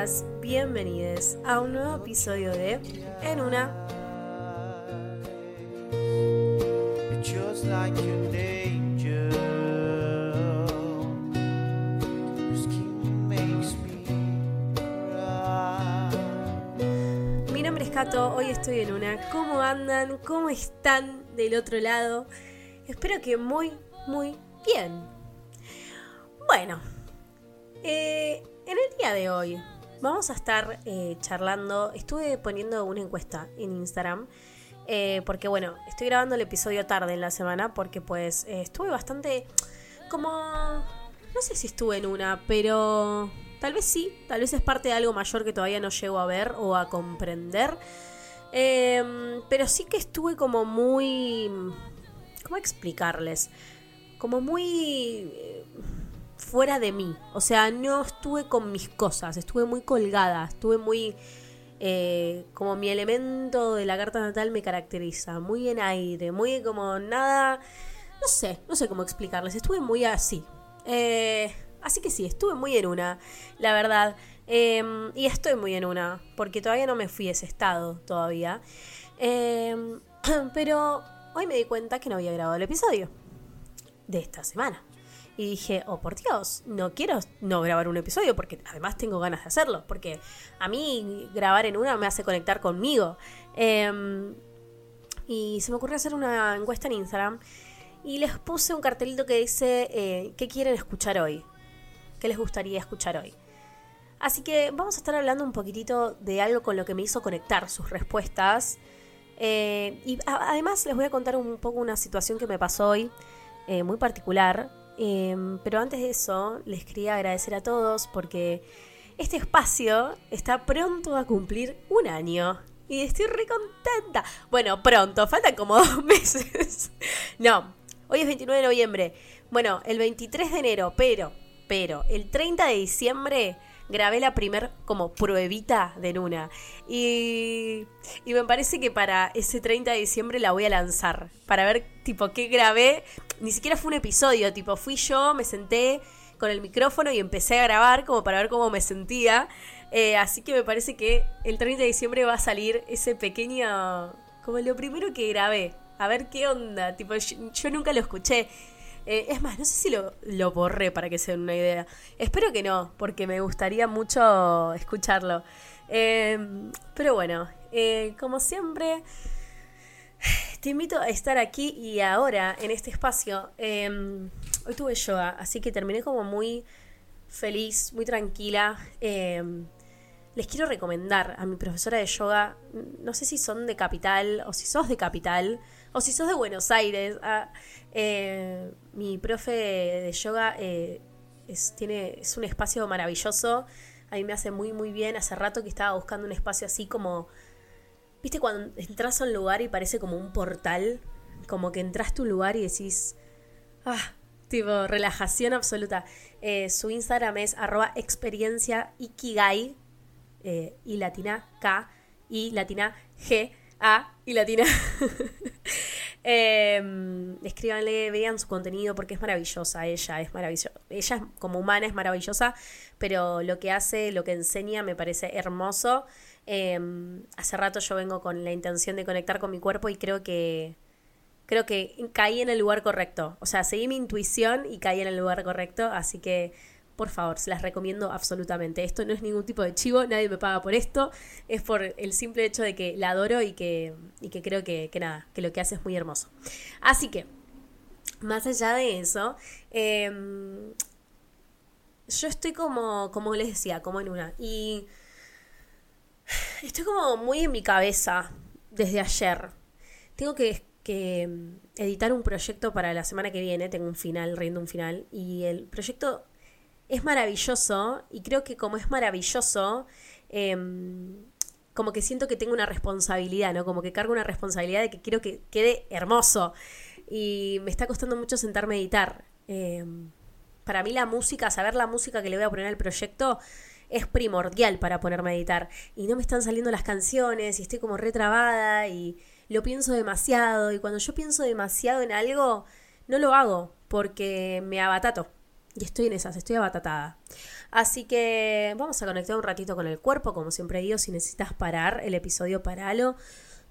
Bienvenidos, bienvenidas, bienvenides a un nuevo episodio de En una. Mi nombre es Kato, hoy estoy en una. ¿Cómo andan? ¿Cómo están del otro lado? Espero que muy, muy bien. Bueno, eh, en el día de hoy vamos a estar eh, charlando. Estuve poniendo una encuesta en Instagram. eh, porque bueno, estoy grabando el episodio tarde en la semana. Porque pues eh, estuve bastante como... No sé si estuve en una, pero tal vez sí. Tal vez es parte de algo mayor que todavía no llego a ver o a comprender. Eh, pero sí que estuve como muy... ¿Cómo explicarles? Como muy... fuera de mí. O sea, no estuve con mis cosas, estuve muy colgada, estuve muy... eh, como mi elemento de la carta natal me caracteriza, muy en aire, muy como nada... No sé, no sé cómo explicarles, estuve muy así. Eh, así que sí, estuve muy en una, la verdad. Eh, y estoy muy en una, porque todavía no me fui a ese estado todavía. Eh, pero hoy me di cuenta que no había grabado el episodio de esta semana. Y dije, oh por Dios, no quiero no grabar un episodio porque además tengo ganas de hacerlo. Porque a mí grabar en una me hace conectar conmigo. Em, y se me ocurrió hacer una encuesta en Instagram. Y les puse un cartelito que dice, eh, ¿qué quieren escuchar hoy? ¿Qué les gustaría escuchar hoy? Así que vamos a estar hablando un poquitito de algo con lo que me hizo conectar sus respuestas. Eh, y además les voy a contar un poco una situación que me pasó hoy, eh, muy particular. Eh, pero antes de eso, les quería agradecer a todos porque este espacio está pronto a cumplir un año. Y estoy re contenta. Bueno, pronto, faltan como dos meses. No, hoy es 29 de noviembre. Bueno, el 23 de enero, pero, pero, el 30 de diciembre grabé la primer como pruebita de Nuna. Y, y me parece que para ese 30 de diciembre la voy a lanzar. Para ver, tipo, qué grabé. Ni siquiera fue un episodio, tipo, fui yo, me senté con el micrófono y empecé a grabar como para ver cómo me sentía. Eh, así que me parece que el 30 de diciembre va a salir ese pequeño, como lo primero que grabé. A ver qué onda. Tipo, yo nunca lo escuché. Eh, es más, no sé si lo, borré para que se den una idea. Espero que no, porque me gustaría mucho escucharlo. Eh, pero bueno, eh, como siempre, te invito a estar aquí y ahora en este espacio. Eh, hoy tuve yoga, así que terminé como muy feliz, muy tranquila. Eh, les quiero recomendar a mi profesora de yoga, no sé si son de Capital o si sos de Capital o si sos de Buenos Aires. ah, eh, mi profe de yoga eh, es, tiene, es un espacio maravilloso. A mí me hace muy, muy bien. Hace rato que estaba buscando un espacio así como... ¿Viste cuando entras a un lugar y parece como un portal? Como que entraste a un lugar y decís... Ah, tipo, relajación absoluta. Eh, su Instagram es arroba experiencia eh, y latina K y latina G A y latina. eh, escríbanle, vean su contenido porque es maravillosa. Ella es maravillosa. Ella como humana es maravillosa, pero lo que hace, lo que enseña me parece hermoso. Eh, hace rato yo vengo con la intención de conectar con mi cuerpo y creo que creo que caí en el lugar correcto. O sea, seguí mi intuición y caí en el lugar correcto. Así que, por favor, se las recomiendo absolutamente. Esto no es ningún tipo de chivo, nadie me paga por esto. Es por el simple hecho de que la adoro y que, y que creo que, que nada, que lo que hace es muy hermoso. Así que, más allá de eso, em, yo estoy como, como les decía, como en una. Y estoy como muy en mi cabeza desde ayer. Tengo que, que, editar un proyecto para la semana que viene. Tengo un final, riendo un final. Y el proyecto es maravilloso. Y creo que como es maravilloso, em, como que siento que tengo una responsabilidad, ¿no? Como que cargo una responsabilidad de que quiero que quede hermoso. Y me está costando mucho sentarme a editar. Em, para mí la música, saber la música que le voy a poner al proyecto es primordial para ponerme a editar. Y no me están saliendo las canciones y estoy como retrabada y lo pienso demasiado. Y cuando yo pienso demasiado en algo, no lo hago porque me abatato. Y estoy en esas, estoy abatatada. Así que vamos a conectar un ratito con el cuerpo, como siempre digo, si necesitas parar el episodio, paralo.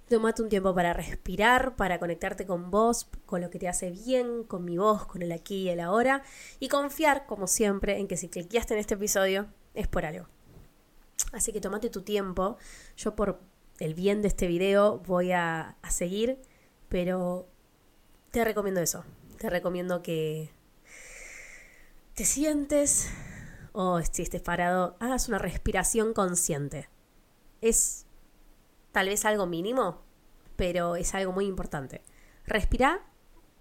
Tomate un tiempo para respirar, para conectarte con vos, con lo que te hace bien, con mi voz, con el aquí y el ahora. Y confiar, como siempre, en que si cliqueaste en este episodio, es por algo. Así que tomate tu tiempo. Yo por el bien de este video voy a, a seguir, pero te recomiendo eso. Te recomiendo que te sientes o si estés parado, hagas una respiración consciente. Es tal vez algo mínimo, pero es algo muy importante. Respira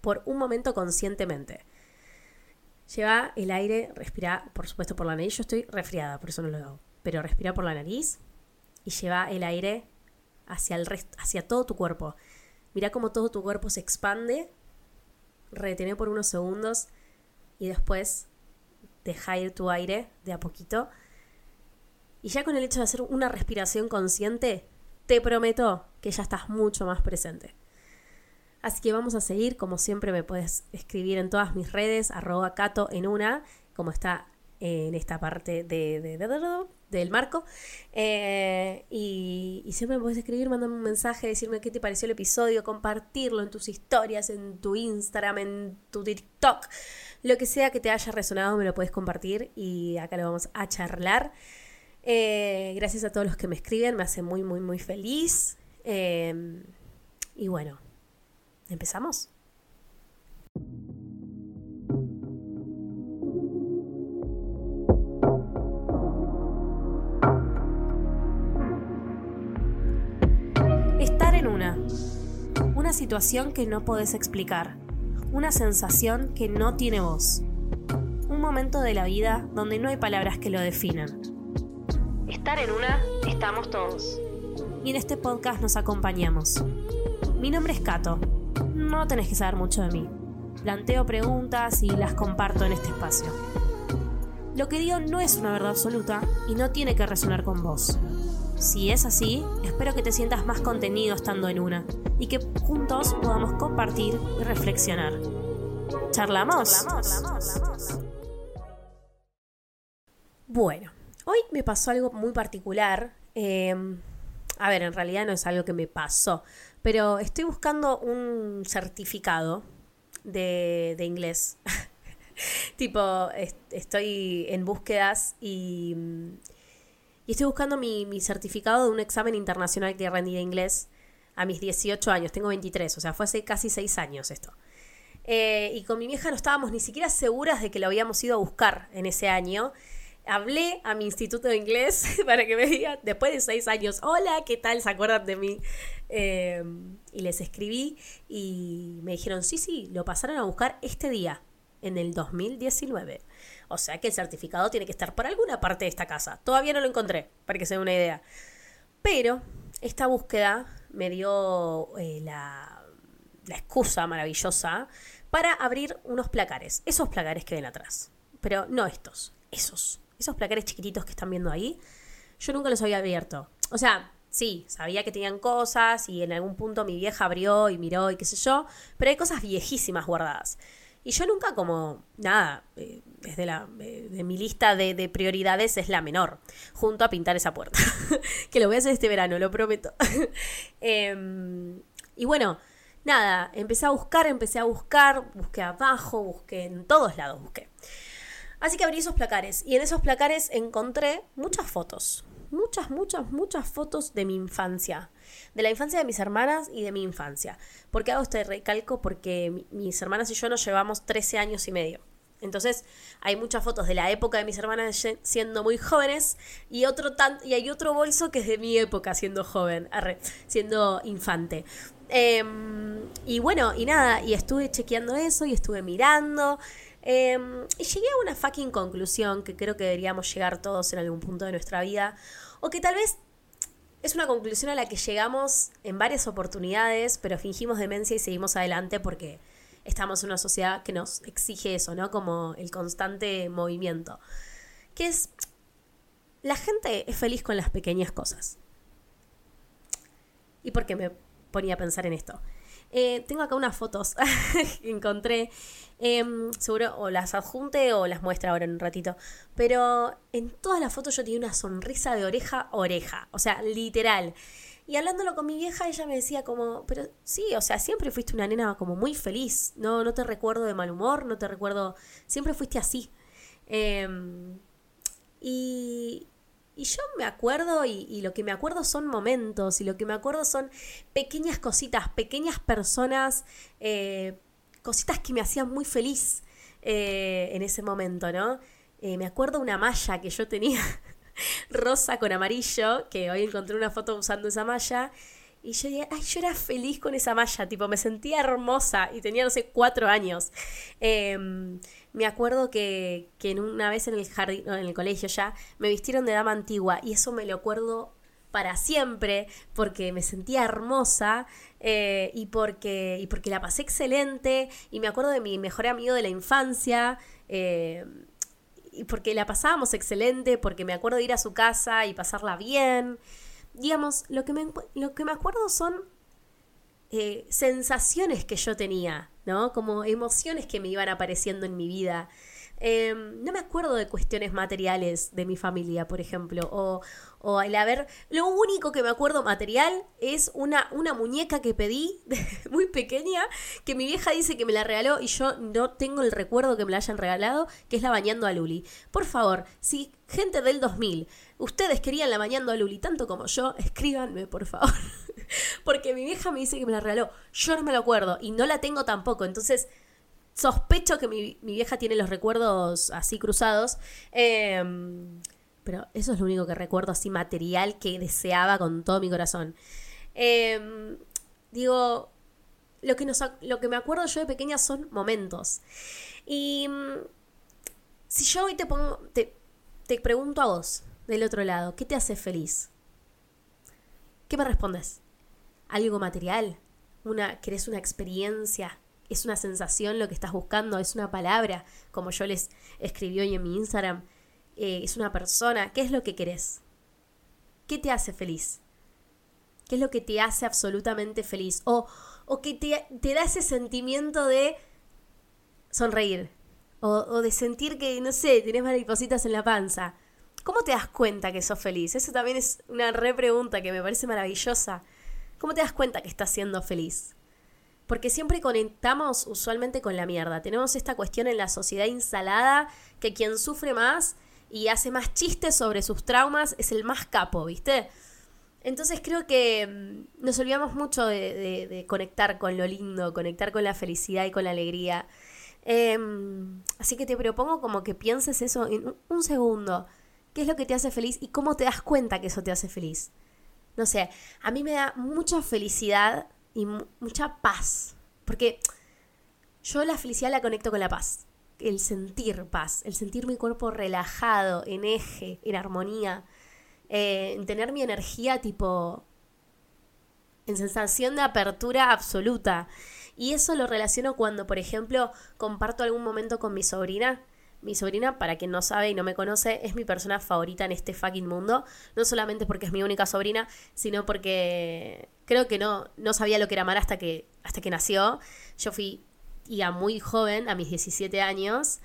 por un momento conscientemente. Lleva el aire, respira, por supuesto, por la nariz. Yo estoy resfriada, por eso no lo hago. Pero respira por la nariz y lleva el aire hacia, el resto, hacia todo tu cuerpo. Mira cómo todo tu cuerpo se expande. Retene por unos segundos y después deja ir tu aire de a poquito. Y ya con el hecho de hacer una respiración consciente, te prometo que ya estás mucho más presente. Así que vamos a seguir, como siempre me puedes escribir en todas mis redes, arroba cato en una, como está en esta parte de, del marco. Eh, y, y, siempre me puedes escribir, mandarme un mensaje, decirme qué te pareció el episodio, compartirlo en tus historias, en tu Instagram, en tu TikTok. Lo que sea que te haya resonado me lo puedes compartir y acá lo vamos a charlar. Eh, gracias a todos los que me escriben, me hace muy, muy, muy feliz. Eh, y bueno, ¿empezamos? Una situación que no podés explicar. Una sensación que no tiene voz. Un momento de la vida donde no hay palabras que lo definan. Estar en una, estamos todos. Y en este podcast nos acompañamos. Mi nombre es Cato. No tenés que saber mucho de mí. Planteo preguntas y las comparto en este espacio. Lo que digo no es una verdad absoluta y no tiene que resonar con vos. Si es así, espero que te sientas más contenido estando en una y que juntos podamos compartir y reflexionar. ¿Charlamos? Bueno, hoy me pasó algo muy particular. Eh, a ver, en realidad no es algo que me pasó, pero estoy buscando un certificado de, de inglés. tipo, est estoy en búsquedas y, y estoy buscando mi, mi, certificado de un examen internacional que rendí de inglés a mis 18 años. Tengo 23, o sea, fue hace casi 6 años esto. Eh, y con mi vieja no estábamos ni siquiera seguras de que lo habíamos ido a buscar en ese año hablé a mi instituto de inglés para que me digan, después de seis años, hola, ¿qué tal? ¿Se acuerdan de mí? Eh, y les escribí y me dijeron, sí, sí, lo pasaron a buscar este día, en el 2019. O sea que el certificado tiene que estar por alguna parte de esta casa. Todavía no lo encontré, para que se den una idea. Pero esta búsqueda me dio eh, la, la excusa maravillosa para abrir unos placares. Esos placares que ven atrás. Pero no estos, esos esos placares chiquititos que están viendo ahí, yo nunca los había abierto. O sea, sí, sabía que tenían cosas y en algún punto mi vieja abrió y miró y qué sé yo, pero hay cosas viejísimas guardadas. Y yo nunca como, nada, eh, desde la, eh, de mi lista de, de, prioridades es la menor, junto a pintar esa puerta, que lo voy a hacer este verano, lo prometo. eh, y bueno, nada, empecé a buscar, empecé a buscar, busqué abajo, busqué en todos lados, busqué. Así que abrí esos placares y en esos placares encontré muchas fotos. Muchas, muchas, muchas fotos de mi infancia. De la infancia de mis hermanas y de mi infancia. ¿Por qué hago este recalco? Porque mis hermanas y yo nos llevamos 13 años y medio. Entonces hay muchas fotos de la época de mis hermanas siendo muy jóvenes y, otro y hay otro bolso que es de mi época siendo joven, siendo infante. Eh, y bueno, y nada, y estuve chequeando eso y estuve mirando. Eh, y llegué a una fucking conclusión que creo que deberíamos llegar todos en algún punto de nuestra vida, o que tal vez es una conclusión a la que llegamos en varias oportunidades, pero fingimos demencia y seguimos adelante porque estamos en una sociedad que nos exige eso, ¿no? Como el constante movimiento. Que es, la gente es feliz con las pequeñas cosas. ¿Y por qué me ponía a pensar en esto? Eh, tengo acá unas fotos que encontré. Em, seguro o las adjunte o las muestra ahora en un ratito. Pero en todas las fotos yo tenía una sonrisa de oreja a oreja. O sea, literal. Y hablándolo con mi vieja, ella me decía como, pero sí, o sea, siempre fuiste una nena como muy feliz. No, no te recuerdo de mal humor, no te recuerdo. Siempre fuiste así. Em, y, y yo me acuerdo, y, lo que me acuerdo son momentos, y lo que me acuerdo son pequeñas cositas, pequeñas personas, eh, cositas que me hacían muy feliz eh, en ese momento, ¿no? Eh, me acuerdo una malla que yo tenía rosa con amarillo, que hoy encontré una foto usando esa malla, y yo dije, ay, yo era feliz con esa malla, tipo, me sentía hermosa y tenía, no sé, cuatro años. Em, me acuerdo que, que una vez en el jardín, en el colegio ya, me vistieron de dama antigua y eso me lo acuerdo para siempre porque me sentía hermosa eh, y, porque, y porque la pasé excelente y me acuerdo de mi mejor amigo de la infancia eh, y porque la pasábamos excelente, porque me acuerdo de ir a su casa y pasarla bien. Digamos, lo que me, lo que me acuerdo son eh, sensaciones que yo tenía, ¿no? Como emociones que me iban apareciendo en mi vida. Em, no me acuerdo de cuestiones materiales de mi familia, por ejemplo, o, o el haber... Lo único que me acuerdo material es una, una muñeca que pedí, muy pequeña, que mi vieja dice que me la regaló y yo no tengo el recuerdo que me la hayan regalado, que es la bañando a Luli. Por favor, si gente del 2000, ustedes querían la bañando a Luli tanto como yo, escríbanme, por favor. Porque mi vieja me dice que me la regaló, yo no me lo acuerdo y no la tengo tampoco, entonces sospecho que mi, vieja tiene los recuerdos así cruzados. Em, pero eso es lo único que recuerdo así material que deseaba con todo mi corazón. Em, digo, lo que, nos, lo que me acuerdo yo de pequeña son momentos. Y mm, si yo hoy te pongo, te, te pregunto a vos, del otro lado, ¿qué te hace feliz? ¿Qué me respondes? ¿Algo material? Una, ¿Querés una experiencia? es una sensación lo que estás buscando, es una palabra, como yo les escribí hoy en mi Instagram, eh, es una persona, ¿qué es lo que querés? ¿Qué te hace feliz? ¿Qué es lo que te hace absolutamente feliz? O, o que te, te, da ese sentimiento de sonreír. O, o, de sentir que, no sé, tenés maripositas en la panza. ¿Cómo te das cuenta que sos feliz? Eso también es una re pregunta que me parece maravillosa. ¿Cómo te das cuenta que estás siendo feliz? Porque siempre conectamos usualmente con la mierda. Tenemos esta cuestión en la sociedad instalada que quien sufre más y hace más chistes sobre sus traumas es el más capo, ¿viste? Entonces creo que mm, nos olvidamos mucho de, conectar con lo lindo, conectar con la felicidad y con la alegría. Em, así que te propongo como que pienses eso en un segundo. ¿Qué es lo que te hace feliz y cómo te das cuenta que eso te hace feliz? No sé, a mí me da mucha felicidad y mucha paz. Porque yo la felicidad la conecto con la paz. El sentir paz, el sentir mi cuerpo relajado, en eje, en armonía, eh, en tener mi energía tipo en sensación de apertura absoluta. Y eso lo relaciono cuando, por ejemplo, comparto algún momento con mi sobrina mi sobrina, para quien no sabe y no me conoce, es mi persona favorita en este fucking mundo. No solamente porque es mi única sobrina, sino porque creo que no, no sabía lo que era amar hasta que, hasta que nació. Yo fui ya muy joven, a mis 17 años.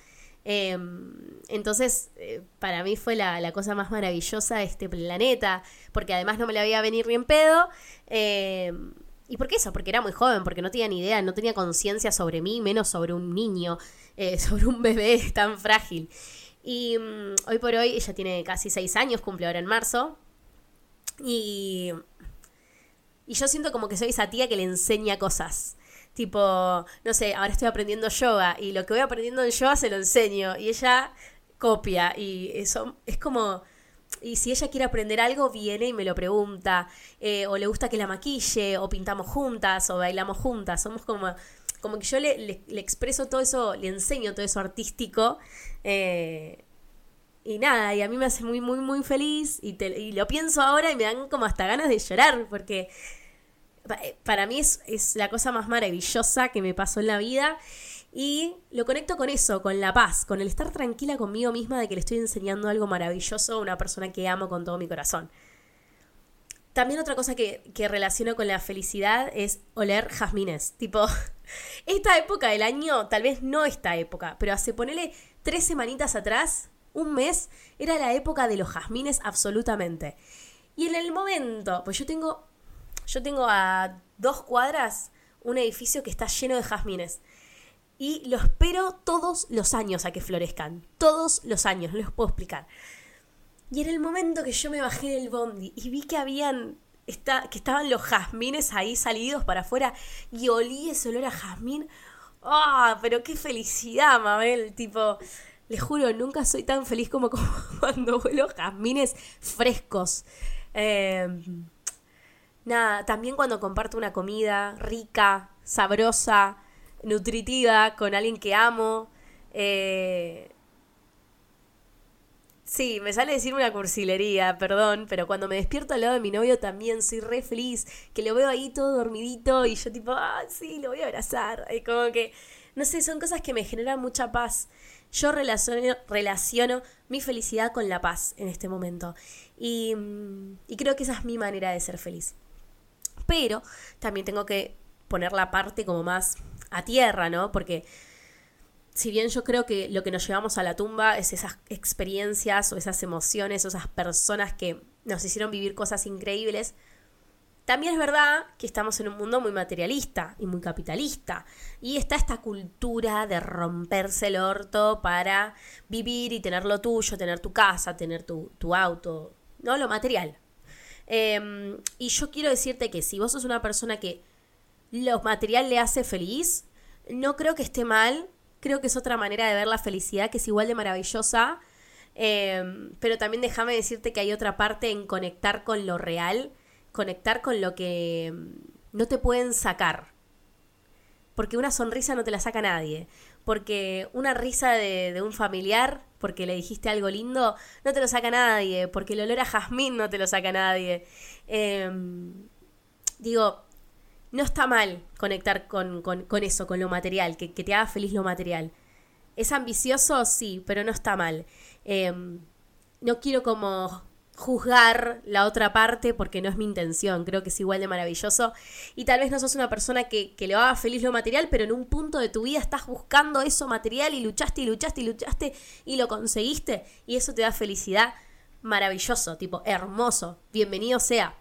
Em, entonces, eh, para mí fue la, cosa más maravillosa de este planeta, porque además no me la veía venir bien pedo. Em, ¿Y por qué eso? Porque era muy joven, porque no tenía ni idea, no tenía conciencia sobre mí, menos sobre un niño. Eh, sobre un bebé tan frágil. Y mm, hoy por hoy ella tiene casi seis años, cumple ahora en marzo. Y, y yo siento como que soy esa tía que le enseña cosas. Tipo, no sé, ahora estoy aprendiendo yoga y lo que voy aprendiendo en yoga se lo enseño y ella copia y eso es como... Y si ella quiere aprender algo, viene y me lo pregunta. Eh, o le gusta que la maquille, o pintamos juntas, o bailamos juntas. Somos como como que yo le, expreso todo eso, le enseño todo eso artístico. Eh, y nada, y a mí me hace muy, muy, muy feliz. Y, y, lo pienso ahora y me dan como hasta ganas de llorar, porque eh, para mí es, es la cosa más maravillosa que me pasó en la vida. Y lo conecto con eso, con la paz, con el estar tranquila conmigo misma de que le estoy enseñando algo maravilloso a una persona que amo con todo mi corazón. también otra cosa que, que relaciono con la felicidad es oler jazmines. Tipo, esta época del año, tal vez no esta época, pero hace ponele tres semanitas atrás, un mes, era la época de los jazmines absolutamente. Y en el momento, pues yo tengo, yo tengo a dos cuadras un edificio que está lleno de jazmines. Y lo espero todos los años a que florezcan. Todos los años, no les puedo explicar. Y en el momento que yo me bajé del bondi y vi que habían. Está, que estaban los jazmines ahí salidos para afuera y olí ese olor a jazmín. ¡Ah! pero qué felicidad, Mabel. Tipo, les juro, nunca soy tan feliz como, cuando huelo jazmines frescos. Eh, nada, también cuando comparto una comida rica, sabrosa, nutritiva, con alguien que amo. Eh, Sí, me sale decir una cursilería, perdón, pero cuando me despierto al lado de mi novio también soy re feliz, que lo veo ahí todo dormidito y yo tipo, ah, sí, lo voy a abrazar. Y como que, no sé, son cosas que me generan mucha paz. Yo relaciono, mi felicidad con la paz en este momento. Y, mm, y creo que esa es mi manera de ser feliz. Pero también tengo que poner la parte como más a tierra, ¿no? Porque si bien yo creo que lo que nos llevamos a la tumba es esas experiencias o esas emociones o esas personas que nos hicieron vivir cosas increíbles, también es verdad que estamos en un mundo muy materialista y muy capitalista. Y está esta cultura de romperse el orto para vivir y tener lo tuyo, tener tu casa, tener tu, tu auto, ¿no? Lo material. Em, y yo quiero decirte que si vos sos una persona que lo material le hace feliz, no creo que esté mal creo que es otra manera de ver la felicidad que es igual de maravillosa. Em, pero también déjame decirte que hay otra parte en conectar con lo real, conectar con lo que em, no te pueden sacar. Porque una sonrisa no te la saca nadie. Porque una risa de, un familiar, porque le dijiste algo lindo, no te lo saca nadie. Porque el olor a jazmín no te lo saca nadie. Em, digo, no está mal conectar con, eso, con lo material, que, te haga feliz lo material. ¿Es ambicioso? Sí, pero no está mal. Em, no quiero como juzgar la otra parte porque no es mi intención, creo que es igual de maravilloso y tal vez no sos una persona que, que le haga feliz lo material, pero en un punto de tu vida estás buscando eso material y luchaste y luchaste y luchaste y lo conseguiste y eso te da felicidad, maravilloso, tipo hermoso, bienvenido sea.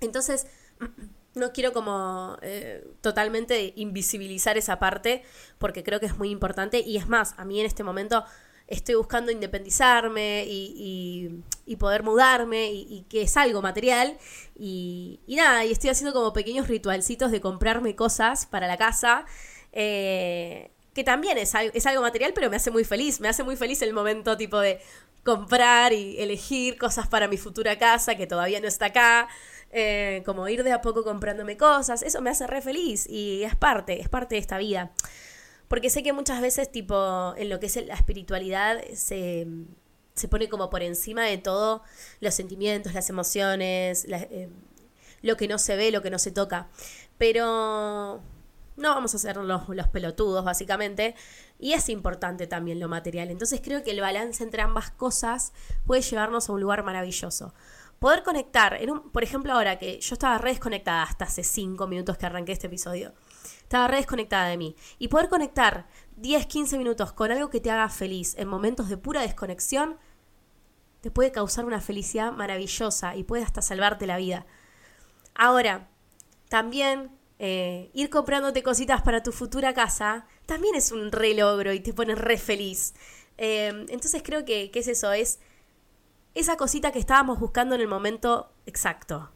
Entonces, no quiero como eh, totalmente invisibilizar esa parte porque creo que es muy importante y es más, a mí en este momento estoy buscando independizarme y, poder mudarme y, que es algo material y, nada, y estoy haciendo como pequeños ritualcitos de comprarme cosas para la casa. Eh, que también es, es algo material, pero me hace muy feliz. Me hace muy feliz el momento tipo de comprar y elegir cosas para mi futura casa que todavía no está acá. Eh, como ir de a poco comprándome cosas, eso me hace re feliz y es parte, es parte de esta vida. Porque sé que muchas veces, tipo, en lo que es la espiritualidad, se, se pone como por encima de todo los sentimientos, las emociones, eh, lo que no se ve, lo que no se toca. Pero no vamos a ser los, los, pelotudos, básicamente. Y es importante también lo material. Entonces creo que el balance entre ambas cosas puede llevarnos a un lugar maravilloso poder conectar, por ejemplo ahora que yo estaba re desconectada hasta hace 5 minutos que arranqué este episodio, estaba re desconectada de mí, y poder conectar 10, 15 minutos con algo que te haga feliz en momentos de pura desconexión, te puede causar una felicidad maravillosa y puede hasta salvarte la vida. Ahora, también eh, ir comprándote cositas para tu futura casa también es un re logro y te pone re feliz. Eh, entonces creo que, que es eso, es esa cosita que estábamos buscando en el momento exacto.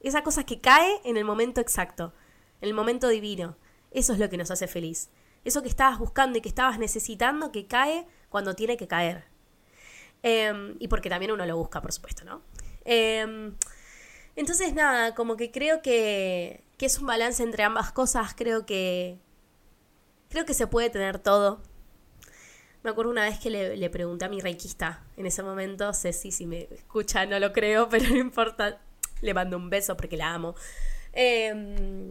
Esa cosa que cae en el momento exacto, en el momento divino. Eso es lo que nos hace feliz. Eso que estabas buscando y que estabas necesitando que cae cuando tiene que caer. Em, y porque también uno lo busca, por supuesto, ¿no? Em, entonces, nada, como que creo que, que es un balance entre ambas cosas. Creo que. Creo que se puede tener todo. Me acuerdo una vez que le, pregunté a mi reikista en ese momento, Ceci, si me escucha, no lo creo, pero no importa, le mando un beso porque la amo. Em,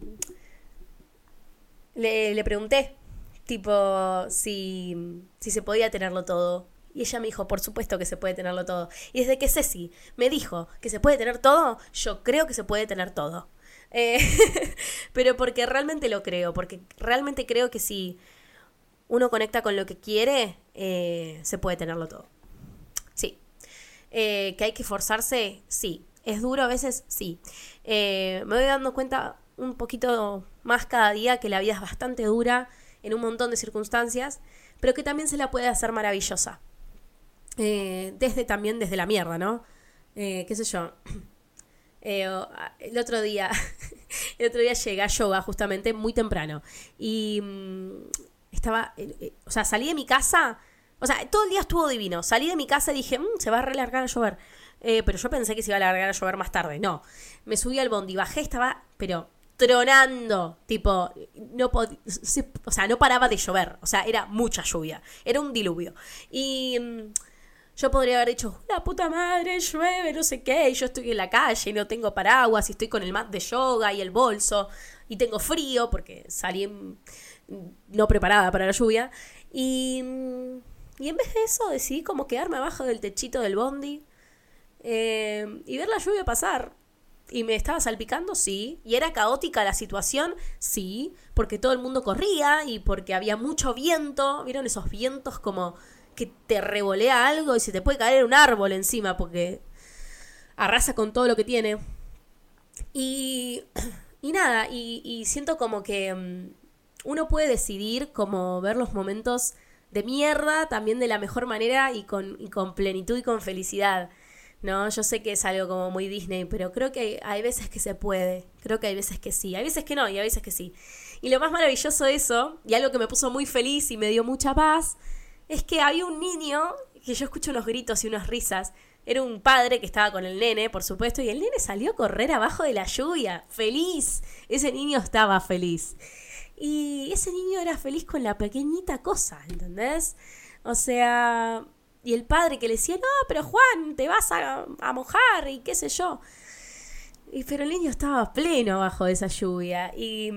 le, pregunté, tipo, si, si se podía tenerlo todo. Y ella me dijo, por supuesto que se puede tenerlo todo. Y desde que Ceci me dijo que se puede tener todo, yo creo que se puede tener todo. Eh, pero porque realmente lo creo, porque realmente creo que si uno conecta con lo que quiere, eh, se puede tenerlo todo. Sí. Eh, que hay que forzarse, sí. Es duro a veces, sí. me voy dando cuenta un poquito más cada día que la vida es bastante dura en un montón de circunstancias, pero que también se la puede hacer maravillosa. desde también desde la mierda, ¿no? qué sé yo. el otro día, el otro día llegué a yoga justamente muy temprano y mm, estaba, eh, eh, o sea, salí de mi casa, o sea, todo el día estuvo divino. Salí de mi casa y dije, mm, se va a relargar a llover. Eh, pero yo pensé que se iba a alargar a llover más tarde. No. Me subí al bondi, bajé, estaba, pero tronando. Tipo, no o sea, no paraba de llover. O sea, era mucha lluvia. Era un diluvio. Y. Mm, yo podría haber dicho, la puta madre, llueve, no sé qué, y yo estoy en la calle y no tengo paraguas y estoy con el mat de yoga y el bolso y tengo frío porque salí no preparada para la lluvia. Y, y en vez de eso decidí como quedarme abajo del techito del bondi eh, y ver la lluvia pasar. ¿Y me estaba salpicando? Sí. ¿Y era caótica la situación? Sí. Porque todo el mundo corría y porque había mucho viento. ¿Vieron esos vientos como que te revolea algo y se te puede caer un árbol encima porque arrasa con todo lo que tiene? Y, y nada, y siento como que mm, uno puede decidir como ver los momentos de mierda también de la mejor manera y con, con plenitud y con felicidad. ¿no? Yo sé que es algo como muy Disney, pero creo que hay veces que se puede, creo que hay veces que sí, hay veces que no y hay veces que sí. Y lo más maravilloso de eso, y algo que me puso muy feliz y me dio mucha paz, es que había un niño, que yo escucho unos gritos y unas risas, era un padre que estaba con el nene, por supuesto, y el nene salió a correr abajo de la lluvia, feliz, ese niño estaba feliz. Y ese niño era feliz con la pequeñita cosa, ¿entendés? O sea, y el padre que le decía, no, pero Juan, te vas a, mojar y qué sé yo. Y, pero el niño estaba pleno bajo de esa lluvia. Y,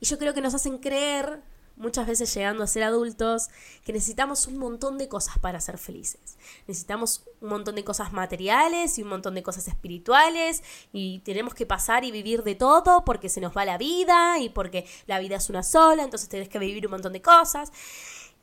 y yo creo que nos hacen creer muchas veces llegando a ser adultos, que necesitamos un montón de cosas para ser felices. Necesitamos un montón de cosas materiales y un montón de cosas espirituales y tenemos que pasar y vivir de todo porque se nos va la vida y porque la vida es una sola, entonces tenés que vivir un montón de cosas.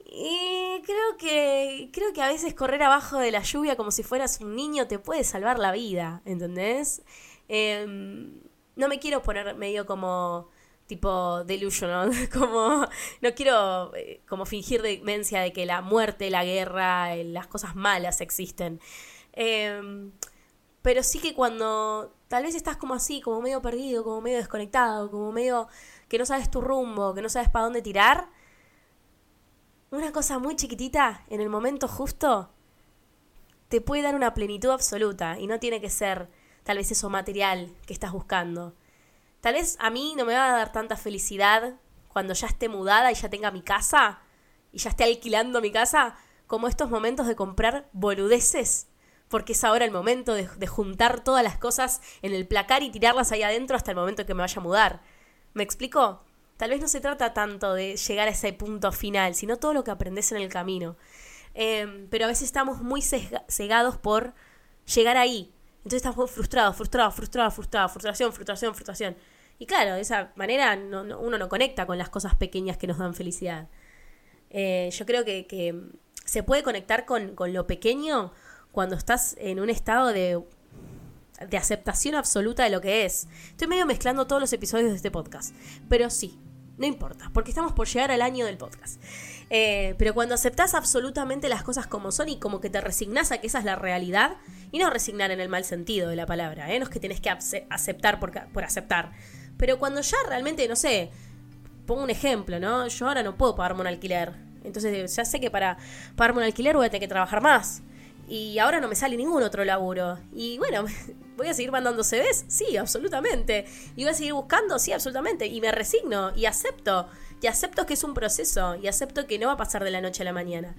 Y creo que creo que a veces correr abajo de la lluvia como si fueras un niño te puede salvar la vida, ¿entendés? Em, no me quiero poner medio como tipo delusional, como no quiero eh, como fingir demencia de que la muerte, la guerra, eh, las cosas malas existen. Em, pero sí que cuando tal vez estás como así, como medio perdido, como medio desconectado, como medio que no sabes tu rumbo, que no sabes para dónde tirar, una cosa muy chiquitita en el momento justo te puede dar una plenitud absoluta y no tiene que ser tal vez eso material que estás buscando Tal vez a mí no me va a dar tanta felicidad cuando ya esté mudada y ya tenga mi casa y ya esté alquilando mi casa como estos momentos de comprar boludeces. Porque es ahora el momento de, juntar todas las cosas en el placar y tirarlas ahí adentro hasta el momento que me vaya a mudar. ¿Me explico? Tal vez no se trata tanto de llegar a ese punto final, sino todo lo que aprendes en el camino. Em, pero a veces estamos muy cegados por llegar ahí. Entonces estamos frustrados, frustrados, frustrados, frustrados, frustración, frustración, frustración. Y claro, de esa manera uno no conecta con las cosas pequeñas que nos dan felicidad. Eh, yo creo que, se puede conectar con, lo pequeño cuando estás en un estado de, de aceptación absoluta de lo que es. Estoy medio mezclando todos los episodios de este podcast, pero sí, no importa, porque estamos por llegar al año del podcast. Eh, pero cuando aceptas absolutamente las cosas como son y como que te resignas a que esa es la realidad, y no resignar en el mal sentido de la palabra, ¿eh? no es que tenés que aceptar por, por aceptar, pero cuando ya realmente, no sé, pongo un ejemplo, ¿no? Yo ahora no puedo pagarme un alquiler. Entonces ya sé que para pagarme un alquiler voy a tener que trabajar más. Y ahora no me sale ningún otro laburo. Y bueno, ¿voy a seguir mandando CVs? Sí, absolutamente. ¿Y voy a seguir buscando? Sí, absolutamente. Y me resigno y acepto. Y acepto que es un proceso. Y acepto que no va a pasar de la noche a la mañana.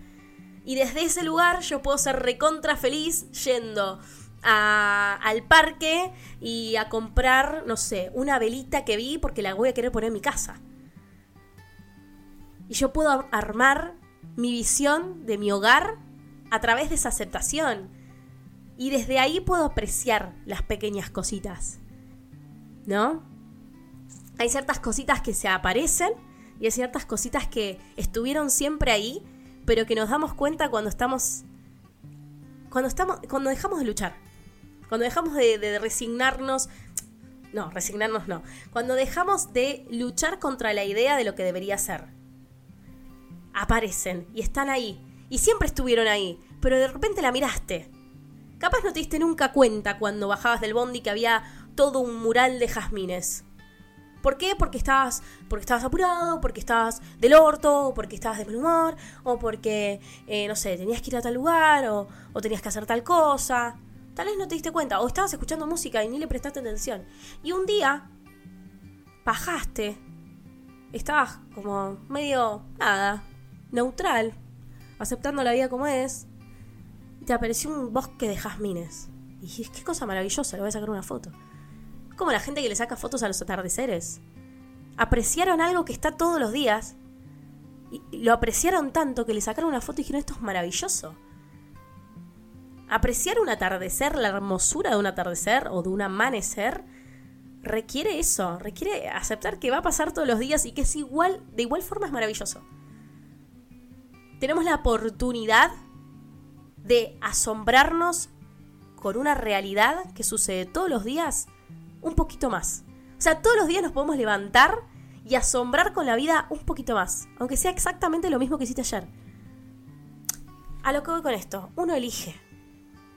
Y desde ese lugar yo puedo ser recontra feliz yendo al parque y a comprar, no sé, una velita que vi porque la voy a querer poner en mi casa. Y yo puedo armar mi visión de mi hogar a través de esa aceptación. Y desde ahí puedo apreciar las pequeñas cositas. ¿No? Hay ciertas cositas que se aparecen y hay ciertas cositas que estuvieron siempre ahí, pero que nos damos cuenta cuando estamos cuando estamos cuando dejamos de luchar. Cuando dejamos de, resignarnos no, resignarnos no. Cuando dejamos de luchar contra la idea de lo que debería ser. Aparecen y están ahí. Y siempre estuvieron ahí. Pero de repente la miraste. Capaz no te diste nunca cuenta cuando bajabas del bondi que había todo un mural de jazmines. ¿Por qué? Porque estabas, porque estabas apurado, porque estabas del orto, o porque estabas de mal humor, o porque, eh, no sé, tenías que ir a tal lugar, o, o tenías que hacer tal cosa. Tal vez no te diste cuenta, o estabas escuchando música y ni le prestaste atención. Y un día, bajaste, estabas como medio, nada, neutral, aceptando la vida como es, y te apareció un bosque de jazmines. Y dijiste, qué cosa maravillosa, le voy a sacar una foto. Como la gente que le saca fotos a los atardeceres. Apreciaron algo que está todos los días. Y lo apreciaron tanto que le sacaron una foto y dijeron, esto es maravilloso. Apreciar un atardecer, la hermosura de un atardecer o de un amanecer, requiere eso, requiere aceptar que va a pasar todos los días y que es igual, de igual forma es maravilloso. Tenemos la oportunidad de asombrarnos con una realidad que sucede todos los días un poquito más. O sea, todos los días nos podemos levantar y asombrar con la vida un poquito más, aunque sea exactamente lo mismo que hiciste ayer. A lo que voy con esto, uno elige.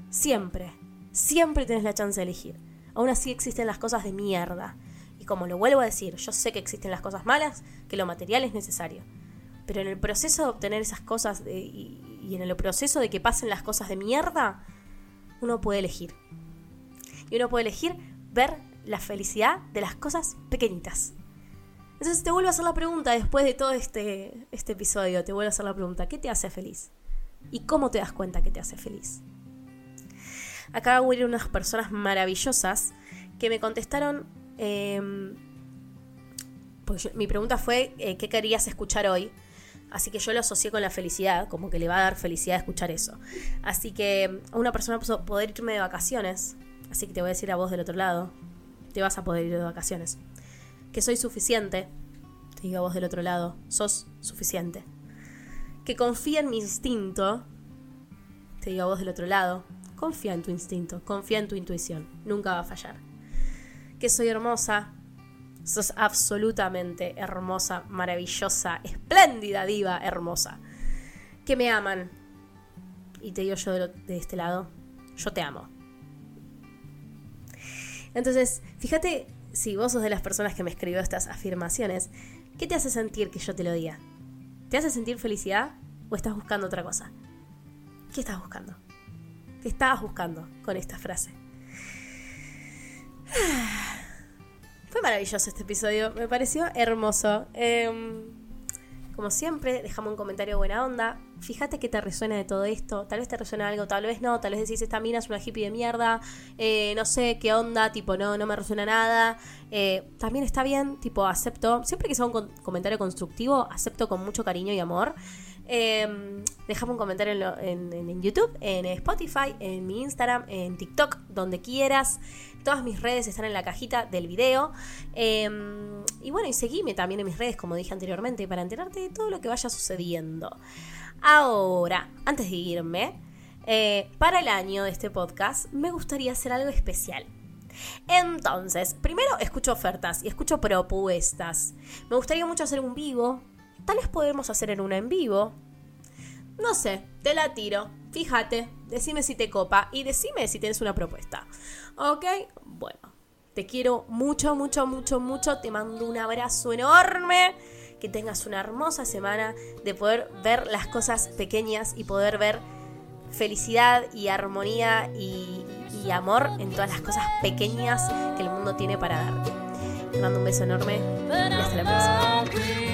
Siempre, siempre tienes la chance de elegir. Aún así existen las cosas de mierda. Y como lo vuelvo a decir, yo sé que existen las cosas malas, que lo material es necesario. Pero en el proceso de obtener esas cosas y, y en el proceso de que pasen las cosas de mierda, uno puede elegir. Y uno puede elegir ver la felicidad de las cosas pequeñitas. Entonces te vuelvo a hacer la pregunta después de todo este, este episodio, te vuelvo a hacer la pregunta, ¿qué te hace feliz? ¿Y cómo te das cuenta que te hace feliz? Acá hubo unas personas maravillosas que me contestaron, eh, pues mi pregunta fue, eh, ¿qué querías escuchar hoy? Así que yo lo asocié con la felicidad, como que le va a dar felicidad escuchar eso. Así que a una persona puso poder irme de vacaciones. Así que te voy a decir a vos del otro lado, te vas a poder ir de vacaciones. Que soy suficiente, te digo a vos del otro lado, sos suficiente. Que confía en mi instinto, te digo a vos del otro lado, confía en tu instinto, confía en tu intuición, nunca va a fallar. Que soy hermosa, sos absolutamente hermosa, maravillosa, espléndida, diva, hermosa. Que me aman. Y te digo yo de, de este lado, yo te amo. Entonces, fíjate si vos sos de las personas que me escribió estas afirmaciones, ¿qué te hace sentir que yo te lo diga? ¿Te hace sentir felicidad o estás buscando otra cosa? ¿Qué estás buscando? ¿Qué estabas buscando con esta frase? Fue maravilloso este episodio, me pareció hermoso. Em, como siempre, dejame un comentario buena onda. Fíjate que te resuena de todo esto. Tal vez te resuena algo, tal vez no. Tal vez decís, esta mina es una hippie de mierda. eh, no sé qué onda, tipo, no, no me resuena nada. Eh, también está bien, tipo, acepto. Siempre que sea un comentario constructivo, acepto con mucho cariño y amor. Eh, déjame un comentario en, YouTube, en Spotify, en mi Instagram, en TikTok, donde quieras. Todas mis redes están en la cajita del video. Eh, y bueno, y seguime también en mis redes, como dije anteriormente, para enterarte de todo lo que vaya sucediendo. Ahora, antes de irme, eh, para el año de este podcast, me gustaría hacer algo especial. Entonces, primero escucho ofertas y escucho propuestas. Me gustaría mucho hacer un vivo. Tal vez podemos hacer en una en vivo. No sé, te la tiro. Fíjate, decime si te copa y decime si tienes una propuesta. ¿Ok? Bueno, te quiero mucho, mucho, mucho, mucho. Te mando un abrazo enorme. Que tengas una hermosa semana de poder ver las cosas pequeñas y poder ver felicidad y armonía y, y amor en todas las cosas pequeñas que el mundo tiene para darte. Te mando un beso enorme y hasta la próxima.